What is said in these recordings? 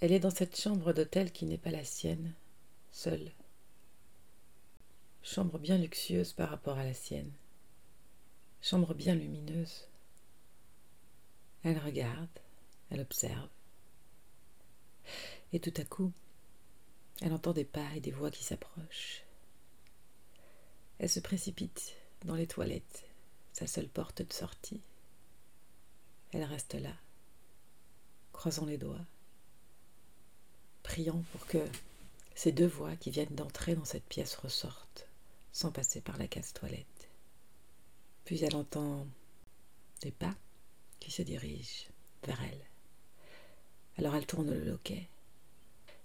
Elle est dans cette chambre d'hôtel qui n'est pas la sienne, seule. Chambre bien luxueuse par rapport à la sienne. Chambre bien lumineuse. Elle regarde, elle observe. Et tout à coup, elle entend des pas et des voix qui s'approchent. Elle se précipite dans les toilettes, sa seule porte de sortie. Elle reste là, croisant les doigts, pour que ces deux voix qui viennent d'entrer dans cette pièce ressortent sans passer par la case toilette. Puis elle entend des pas qui se dirigent vers elle. Alors elle tourne le loquet.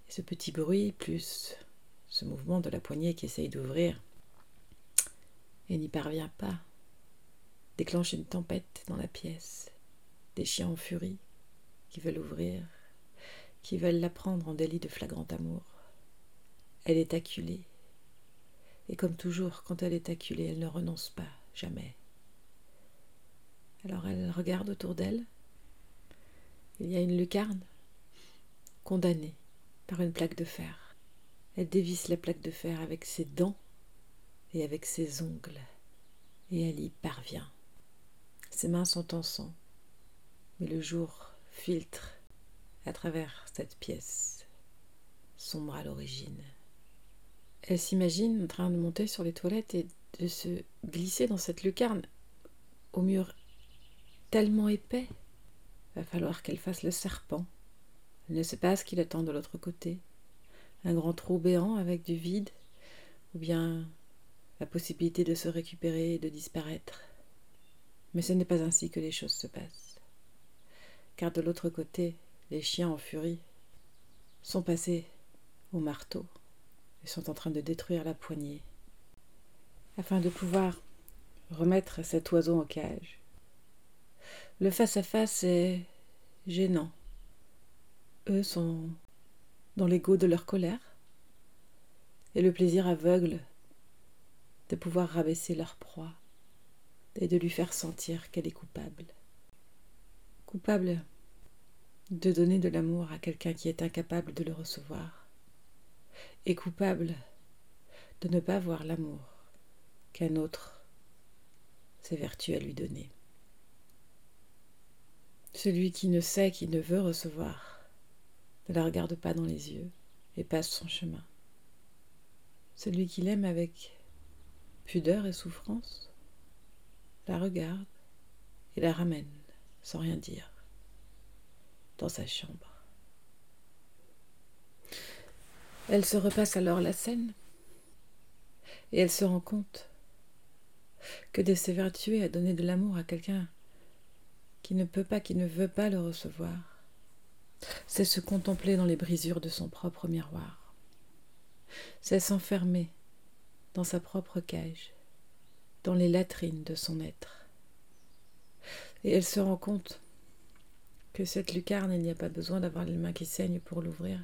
Et ce petit bruit, plus ce mouvement de la poignée qui essaye d'ouvrir, et n'y parvient pas, déclenche une tempête dans la pièce, des chiens en furie qui veulent ouvrir, qui veulent la prendre en délit de flagrant amour. Elle est acculée, et comme toujours, quand elle est acculée, elle ne renonce pas, jamais. Alors elle regarde autour d'elle. Il y a une lucarne, condamnée par une plaque de fer. Elle dévisse la plaque de fer avec ses dents et avec ses ongles, et elle y parvient. Ses mains sont en sang, mais le jour filtre à travers cette pièce, sombre à l'origine. Elle s'imagine en train de monter sur les toilettes et de se glisser dans cette lucarne au mur tellement épais. Va falloir qu'elle fasse le serpent. Elle ne sait pas ce qu'il attend de l'autre côté. Un grand trou béant avec du vide, ou bien la possibilité de se récupérer et de disparaître. Mais ce n'est pas ainsi que les choses se passent. Car de l'autre côté, les chiens en furie sont passés au marteau et sont en train de détruire la poignée afin de pouvoir remettre cet oiseau en cage. Le face-à-face est gênant. Eux sont dans l'ego de leur colère et le plaisir aveugle de pouvoir rabaisser leur proie et de lui faire sentir qu'elle est coupable. Coupable de donner de l'amour à quelqu'un qui est incapable de le recevoir, et coupable de ne pas voir l'amour qu'un autre s'évertue à lui donner. Celui qui ne sait, qui ne veut recevoir, ne la regarde pas dans les yeux et passe son chemin. Celui qui l'aime avec pudeur et souffrance la regarde et la ramène sans rien dire sa chambre. Elle se repasse alors la scène et elle se rend compte que de s'évertuer à donner de l'amour à quelqu'un qui ne peut pas, qui ne veut pas le recevoir, c'est se contempler dans les brisures de son propre miroir, c'est s'enfermer dans sa propre cage, dans les latrines de son être. Et elle se rend compte que cette lucarne, il n'y a pas besoin d'avoir les mains qui saignent pour l'ouvrir,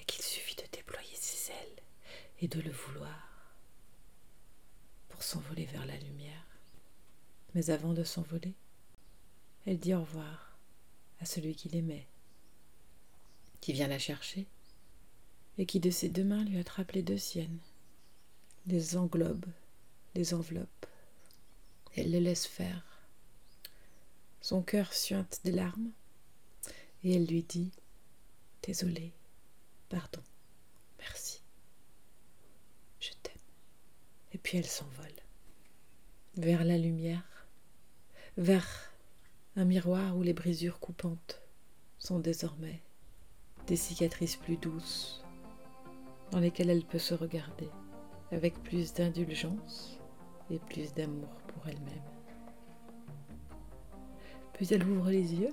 et qu'il suffit de déployer ses ailes et de le vouloir pour s'envoler vers la lumière. Mais avant de s'envoler, elle dit au revoir à celui qui l'aimait, qui vient la chercher, et qui de ses deux mains lui attrape les deux siennes, les englobe, les enveloppe. Elle les laisse faire. Son cœur suinte des larmes, et elle lui dit Désolé, pardon, merci, je t'aime. Et puis elle s'envole vers la lumière, vers un miroir où les brisures coupantes sont désormais des cicatrices plus douces dans lesquelles elle peut se regarder avec plus d'indulgence et plus d'amour pour elle-même. Puis elle ouvre les yeux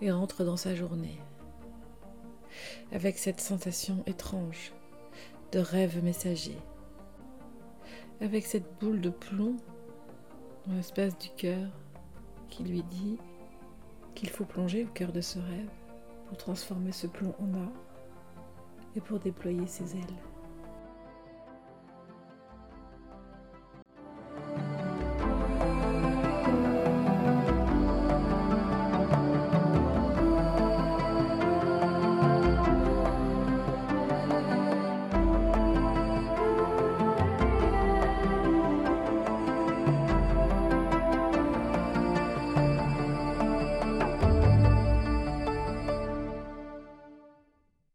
et entre dans sa journée avec cette sensation étrange de rêve messager, avec cette boule de plomb dans l'espace du cœur qui lui dit qu'il faut plonger au cœur de ce rêve pour transformer ce plomb en or et pour déployer ses ailes.